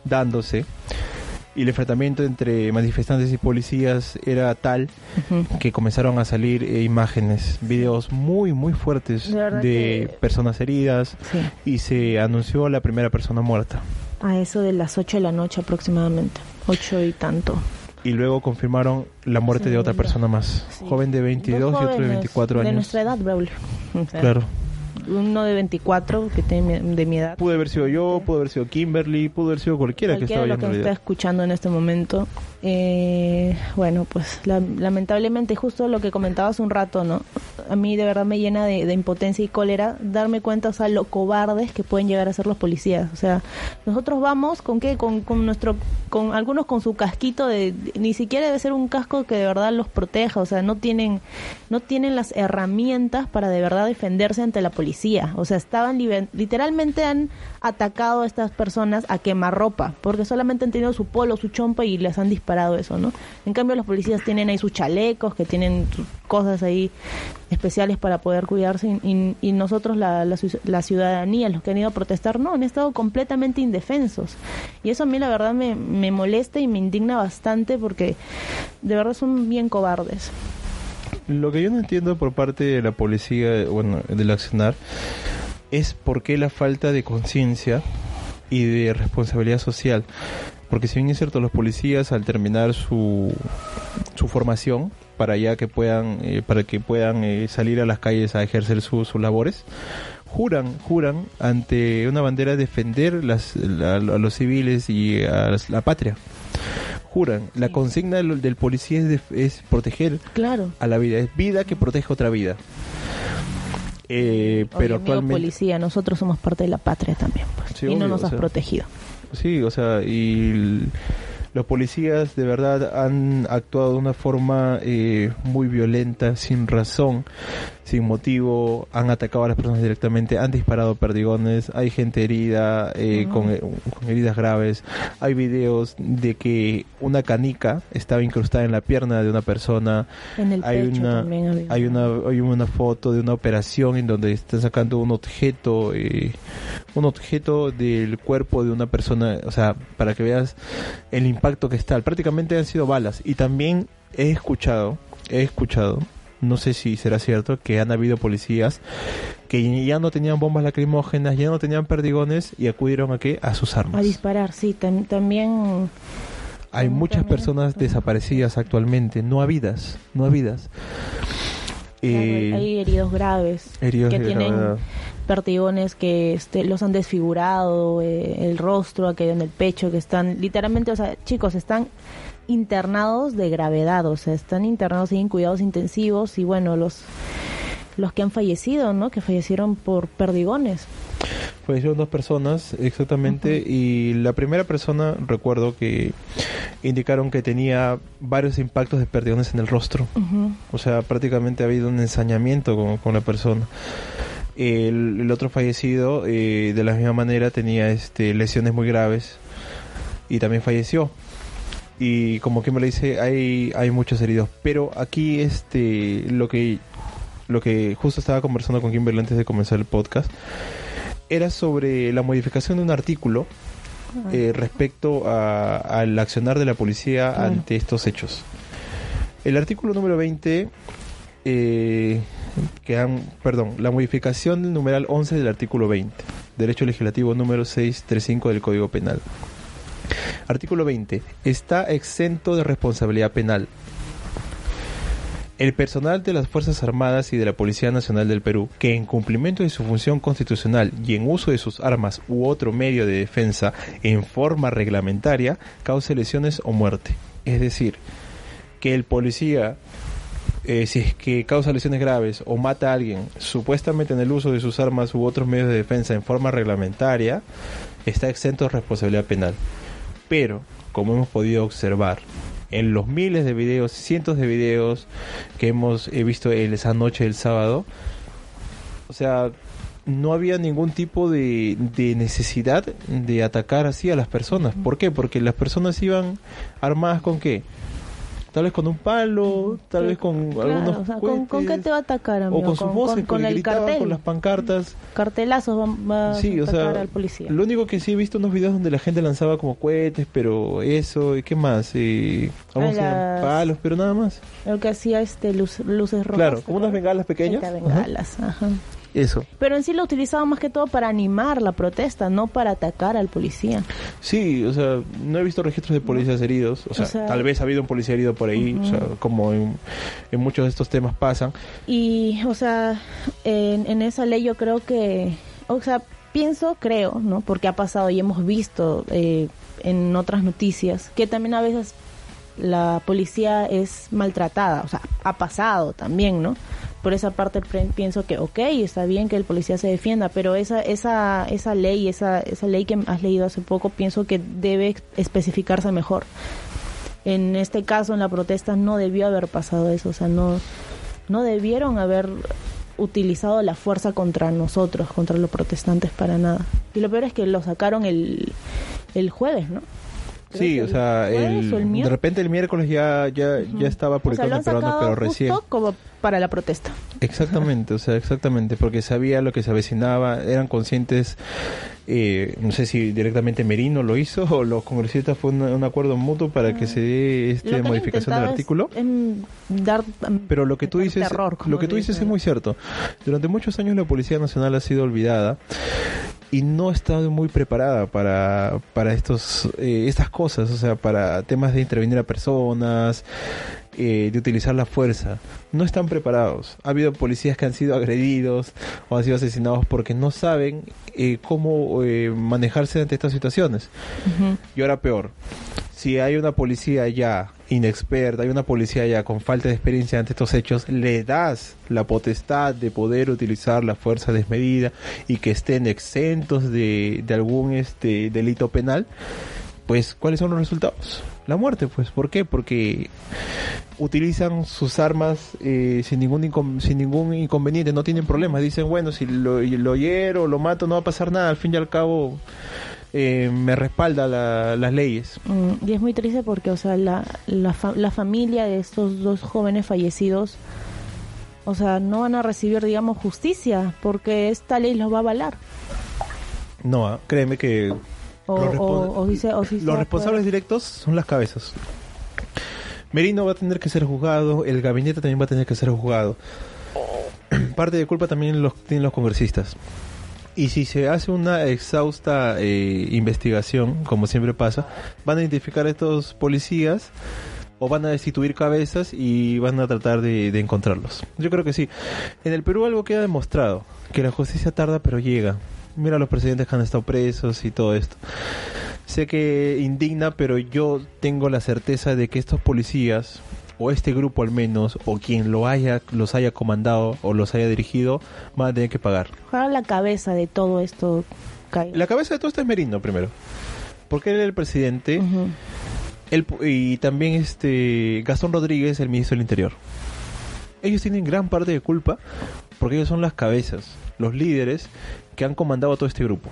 dándose. Y el enfrentamiento entre manifestantes y policías era tal que comenzaron a salir eh, imágenes, videos muy, muy fuertes de, personas heridas y se anunció la primera persona muerta. A eso de las 8 de la noche aproximadamente, 8 y tanto y luego confirmaron la muerte de otra persona más, joven de 22 y otro de 24 años. De nuestra edad, Braulio. <laughs> claro. Uno de 24 que tiene de mi edad. Pudo haber sido yo, pudo haber sido Kimberly, pudo haber sido cualquiera, que estaba lo que está escuchando en este momento. Eh, bueno, pues lamentablemente justo lo que comentaba hace un rato, ¿no? A mí de verdad me llena de, impotencia y cólera darme cuenta, o sea, lo cobardes que pueden llegar a ser los policías. O sea, nosotros vamos con qué, con, con nuestro, con algunos con su casquito de, ni siquiera debe ser un casco que de verdad los proteja, o sea, no tienen, no tienen las herramientas para de verdad defenderse ante la policía. O sea, estaban literalmente han atacado a estas personas a quemarropa, porque solamente han tenido su polo, su chompa y les han disparado eso, ¿no? En cambio, los policías tienen ahí sus chalecos, que tienen cosas ahí especiales para poder cuidarse y, nosotros, la, la, ciudadanía, los que han ido a protestar, no, han estado completamente indefensos. Y eso a mí la verdad me, me molesta y me indigna bastante porque de verdad son bien cobardes. Lo que yo no entiendo por parte de la policía, bueno, del accionar, es por qué la falta de conciencia y de responsabilidad social porque si bien es cierto los policías al terminar su, su formación para ya que puedan eh, para que puedan eh, salir a las calles a ejercer sus labores juran juran ante una bandera defender las, a los civiles y a la patria. Juran la consigna del, policía es, es proteger claro. a la vida es vida que protege otra vida. Eh, pero actualmente policía nosotros somos parte de la patria también pues, y no nos has protegido Sí, o sea, y los policías de verdad han actuado de una forma eh, muy violenta, sin razón, sin motivo, han atacado a las personas directamente, han disparado perdigones, hay gente herida, eh, con, heridas graves, hay videos de que una canica estaba incrustada en la pierna de una persona, hay una, hay una hay una foto de una operación en donde están sacando un objeto, eh, un objeto del cuerpo de una persona, o sea, para que veas el impacto que está, prácticamente han sido balas. Y también he escuchado, he escuchado no sé si será cierto, que han habido policías que ya no tenían bombas lacrimógenas, ya no tenían perdigones y acudieron a qué? A sus armas. A disparar, sí, también... Hay muchas personas desaparecidas actualmente, no habidas, no habidas. Eh, hay heridos graves heridos que tienen perdigones que este, los han desfigurado, eh, el rostro, aquello en el pecho, que están literalmente, o sea, chicos, están internados de gravedad, o sea, están internados en cuidados intensivos y bueno, los los que han fallecido, ¿no? Que fallecieron por perdigones. Fallecieron dos personas, exactamente, y la primera persona, recuerdo que indicaron que tenía varios impactos de perdigones en el rostro. O sea, prácticamente ha habido un ensañamiento con, la persona. El, otro fallecido, eh, de la misma manera, tenía este, lesiones muy graves y también falleció y como que me lo dice hay hay muchos heridos. Pero aquí este lo que lo que justo estaba conversando con Kimberly antes de comenzar el podcast era sobre la modificación de un artículo eh, respecto al accionar de la policía ante estos hechos. El artículo número 20 eh, que han, perdón, la modificación del numeral 11 del artículo 20, derecho legislativo número 635 del Código Penal. Artículo 20. Está exento de responsabilidad penal. El personal de las Fuerzas Armadas y de la Policía Nacional del Perú, que en cumplimiento de su función constitucional y en uso de sus armas u otro medio de defensa en forma reglamentaria, cause lesiones o muerte. Es decir, que el policía, eh, si es que causa lesiones graves o mata a alguien, supuestamente en el uso de sus armas u otros medios de defensa en forma reglamentaria, está exento de responsabilidad penal. Pero, como hemos podido observar en los miles de videos, cientos de videos que hemos visto esa noche del sábado, o sea, no había ningún tipo de, de, necesidad de atacar así a las personas. ¿Por qué? Porque las personas iban armadas con qué? Tal vez con un palo, tal vez con algunos ¿con, qué te va a atacar, amigo? O con sus voces, con, el cartel. con las pancartas. Cartelazos va, a atacar al policía. Lo único que sí he visto unos videos donde la gente lanzaba como cohetes, pero eso, ¿y qué más? Eh, vamos a palos, pero nada más. Lo que hacía este luces rojas. Claro, como unas bengalas pequeñas. bengalas, ajá. Eso. Pero en sí lo utilizaba más que todo para animar la protesta, no para atacar al policía. Sí, o sea, no he visto registros de policías heridos. O sea, tal vez ha habido un policía herido por ahí, o sea, como en, muchos de estos temas pasan. Y, o sea, en, en esa ley yo creo que, o sea, pienso, creo, ¿no? Porque ha pasado y hemos visto eh, en otras noticias que también a veces la policía es maltratada, o sea, ha pasado también, ¿no? Por esa parte pienso que, ok, está bien que el policía se defienda, pero esa, esa, esa ley, esa, esa ley que has leído hace poco, pienso que debe especificarse mejor. En este caso, en la protesta, no debió haber pasado eso, o sea, no, no debieron haber utilizado la fuerza contra nosotros, contra los protestantes, para nada. Y lo peor es que lo sacaron el, el jueves, ¿no? Sí, o sea, de repente el miércoles ya ya, ya estaba publicando o pero recién. como para la protesta. Exactamente, o sea, exactamente, porque sabía lo que se avecinaba, eran conscientes, eh, no sé si directamente Merino lo hizo o los congresistas fue un, acuerdo mutuo para que se dé esta modificación del artículo. dar, pero lo que tú dices, lo que tú dices es muy cierto. Durante muchos años la Policía Nacional ha sido olvidada y no está muy preparada para, para estos, eh, estas cosas, o sea, para temas de intervenir a personas, eh, de utilizar la fuerza. No están preparados. Ha habido policías que han sido agredidos o han sido asesinados porque no saben eh, cómo manejarse ante estas situaciones. Y ahora peor, si hay una policía ya inexperta, hay una policía ya con falta de experiencia ante estos hechos, le das la potestad de poder utilizar la fuerza desmedida y que estén exentos de, de algún este delito penal, pues ¿cuáles son los resultados? La muerte, pues, ¿por qué? Porque utilizan sus armas eh, sin ningún sin ningún inconveniente, no tienen problemas, dicen, bueno, si lo, lo hiero, lo mato, no va a pasar nada, al fin y al cabo eh, me respalda las leyes. Mm, y es muy triste porque, o sea, la, la, la familia de estos dos jóvenes fallecidos, o sea, no van a recibir, digamos, justicia porque esta ley los va a avalar. No, ah, créeme que los, responsables directos son las cabezas. Merino va a tener que ser juzgado, el gabinete también va a tener que ser juzgado. <clears throat> Parte de culpa también los tienen los congresistas. Y si se hace una exhausta eh, investigación, como siempre pasa, van a identificar a estos policías o van a destituir cabezas y van a tratar de, encontrarlos. Yo creo que sí. En el Perú algo queda demostrado, que la justicia tarda pero llega. Mira los presidentes que han estado presos y todo esto. Sé que indigna, pero yo tengo la certeza de que estos policías o este grupo al menos, o quien lo haya, los haya comandado o los haya dirigido, van a tener que pagar. Ojalá la cabeza de todo esto La cabeza de todo esto es Merino primero. Porque él es el presidente. y también este Gastón Rodríguez, el ministro del Interior. Ellos tienen gran parte de culpa porque ellos son las cabezas, los líderes que han comandado todo este grupo.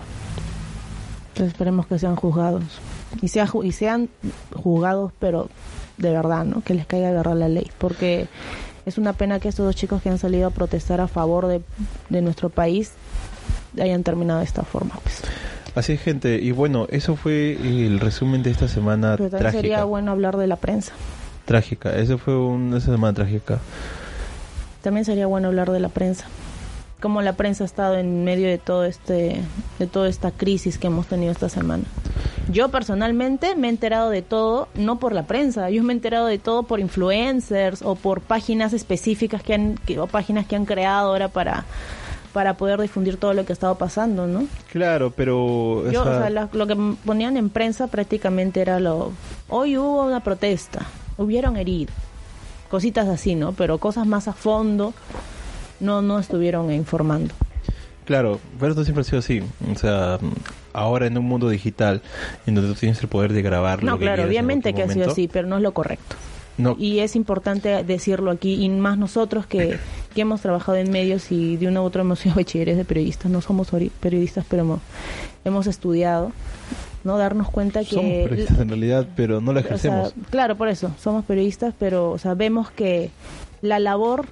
Entonces esperemos que sean juzgados. Y, sea, y sean juzgados, pero de verdad, ¿no? Que les caiga agarrar la ley, porque es una pena que estos dos chicos que han salido a protestar a favor de, de nuestro país hayan terminado de esta forma. Pues. Así es, gente. Y bueno, eso fue el resumen de esta semana Pero trágica. sería bueno hablar de la prensa. Trágica. Eso fue una semana trágica. También sería bueno hablar de la prensa cómo la prensa ha estado en medio de todo este de toda esta crisis que hemos tenido esta semana. Yo personalmente me he enterado de todo no por la prensa, yo me he enterado de todo por influencers o por páginas específicas que han o páginas que han creado ahora para para poder difundir todo lo que ha estado pasando, ¿no? Claro, pero... Yo, o sea, lo, que ponían en prensa prácticamente era lo... Hoy hubo una protesta, hubieron heridos, cositas así, ¿no? Pero cosas más a fondo no, no estuvieron informando. Claro, pero esto siempre ha sido así. O sea, ahora en un mundo digital, en donde tú tienes el poder de grabar. No, claro, obviamente que ha sido así, pero no es lo correcto. No. Y es importante decirlo aquí, y más nosotros que, <laughs> que hemos trabajado en medios y de una u otra hemos sido <laughs> bachilleres de periodistas, no somos periodistas, pero hemos, hemos estudiado, ¿no? Darnos cuenta que... Somos periodistas en realidad, pero no lo ejercemos. claro, por eso, somos periodistas, pero sabemos que la labor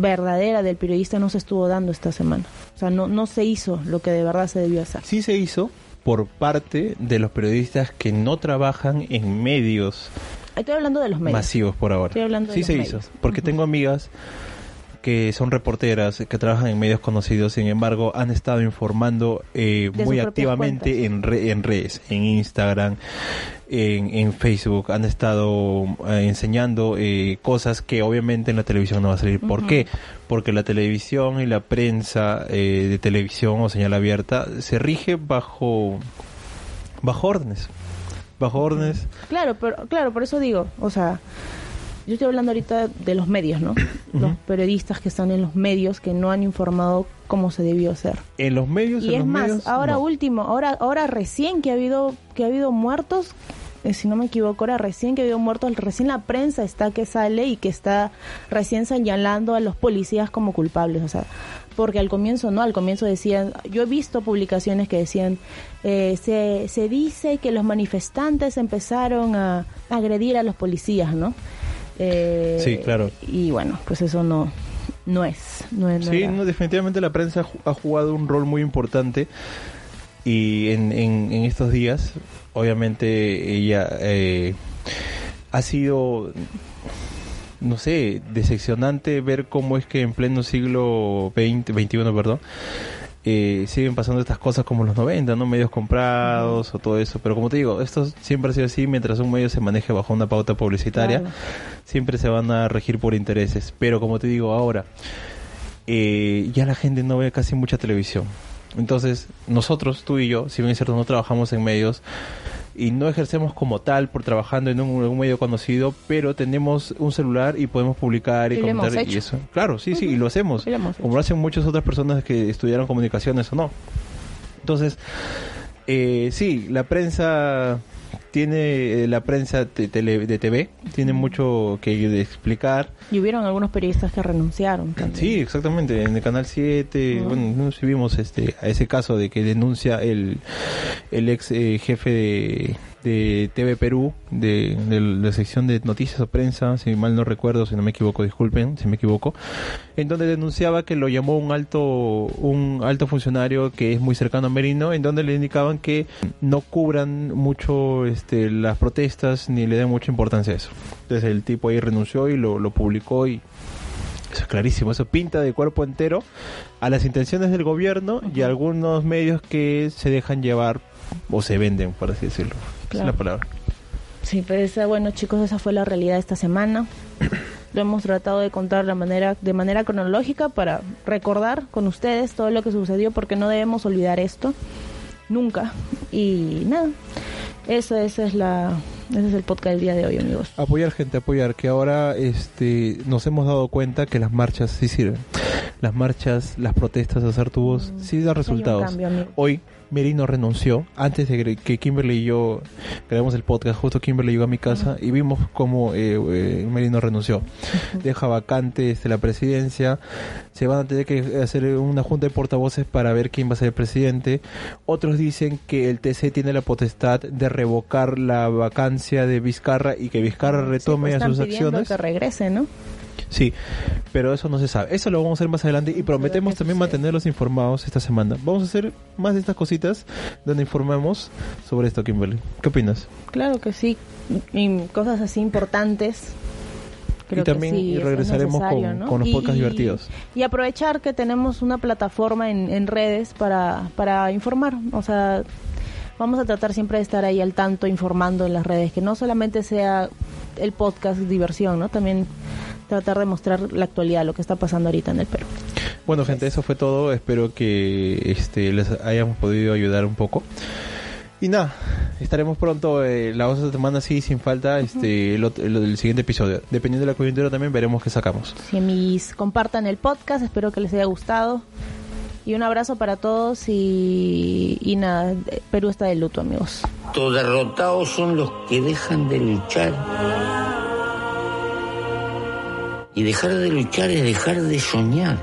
verdadera del periodista no se estuvo dando esta semana. O sea, no, no se hizo lo que de verdad se debió hacer. Sí se hizo por parte de los periodistas que no trabajan en medios. Estoy hablando de los medios. Masivos por ahora. Estoy hablando de sí se hizo, porque tengo amigas que son reporteras, que trabajan en medios conocidos, sin embargo, han estado informando eh, muy activamente en, en redes, en Instagram, en, en Facebook, han estado eh, enseñando eh, cosas que obviamente en la televisión no va a salir. ¿Por qué? Porque la televisión y la prensa de televisión o señal abierta se rige bajo, bajo órdenes bajo órdenes. Claro, pero claro, por eso digo, o sea, yo estoy hablando ahorita de los medios, ¿no? Los periodistas que están en los medios que no han informado cómo se debió hacer. En los medios, y en es los más, medios, ahora no. último, ahora ahora recién que ha habido que ha habido muertos, eh, si no me equivoco, ahora recién que ha habido muertos, recién la prensa está que sale y que está recién señalando a los policías como culpables, o sea, porque al comienzo no, al comienzo decían, yo he visto publicaciones que decían, eh, se, se dice que los manifestantes empezaron a agredir a los policías, ¿no? Eh, Sí, claro. Y bueno, pues eso no, no es. No es Sí, no, definitivamente la prensa ha jugado un rol muy importante y en, en, en estos días, obviamente, ella eh, ha sido, no sé, decepcionante ver cómo es que en pleno siglo XX, XXI, perdón, eh, siguen pasando estas cosas como los 90, ¿no? Medios comprados o todo eso. Pero como te digo, esto siempre ha sido así mientras un medio se maneje bajo una pauta publicitaria. Claro. Siempre se van a regir por intereses. Pero como te digo ahora, eh, ya la gente no ve casi mucha televisión. Entonces, nosotros, tú y yo, si bien es cierto, no trabajamos en medios y no ejercemos como tal por trabajando en un, medio conocido, pero tenemos un celular y podemos publicar y, comentar y eso. Claro, sí, sí, y lo hacemos. Y lo hemos como lo hacen muchas otras personas que estudiaron comunicaciones o no. Entonces, eh, sí, la prensa tiene, eh, la prensa de, tele- de TV tiene mucho que explicar. Y hubieron algunos periodistas que renunciaron también. Sí, exactamente, en el canal 7, Ujú. bueno, no sé vimos este, a ese caso de que denuncia el, el ex eh, jefe de, de TV Perú, de, de la sección de noticias o prensa, si mal no recuerdo, si no me equivoco, disculpen si me equivoco, en donde denunciaba que lo llamó un alto, un alto funcionario que es muy cercano a Merino, en donde le indicaban que no cubran mucho este, las protestas ni le den mucha importancia a eso. Entonces el tipo ahí renunció y lo, lo publicó y eso es clarísimo, eso pinta de cuerpo entero a las intenciones del gobierno y a algunos medios que se dejan llevar o se venden, por así decirlo. Claro. es la palabra. Sí, pero esa, bueno chicos, esa fue la realidad de esta semana. <coughs> Lo hemos tratado de contar de manera, de manera cronológica para recordar con ustedes todo lo que sucedió porque no debemos olvidar esto nunca. Y nada, eso, esa es la, ese es el podcast del día de hoy amigos. Apoyar gente, apoyar, que ahora este, nos hemos dado cuenta que las marchas sí sirven. Las marchas, las protestas, hacer tubos, sí da resultados. cambio. Hoy Merino renunció, antes de que Kimberly y yo grabemos el podcast, justo Kimberly llegó a mi casa y vimos cómo eh, eh, Merino renunció. Deja vacante este, la presidencia, se van a tener que hacer una junta de portavoces para ver quién va a ser el presidente. Otros dicen que el TC tiene la potestad de revocar la de Vizcarra y que Vizcarra Sí, retome pues a sus acciones. que regrese, ¿no? Sí, pero eso no se sabe. Eso lo vamos a hacer más adelante y prometemos también mantenerlos informados esta semana. Vamos a hacer más de estas cositas donde informemos sobre esto, Kimberly. ¿Qué opinas? Claro que sí, y cosas así importantes. Creo Y también que sí, es regresaremos con- ¿no? con los Y- podcasts y- divertidos. Y aprovechar que tenemos una plataforma en, en redes para, para informar. O sea, vamos a tratar siempre de estar ahí al tanto, informando en las redes, que no solamente sea el podcast diversión, ¿no? También tratar de mostrar la actualidad, lo que está pasando ahorita en el Perú. Bueno, gente, eso fue todo. Espero que este, les hayamos podido ayudar un poco. Y nada, estaremos pronto eh, la otra semana, sí, sin falta, este, el, el- el siguiente episodio. Dependiendo de la coyuntura también veremos qué sacamos. Si mis compartan el podcast, espero que les haya gustado. Y un abrazo para todos y, y nada, Perú está de luto, amigos. Los derrotados son los que dejan de luchar. Y dejar de luchar es dejar de soñar.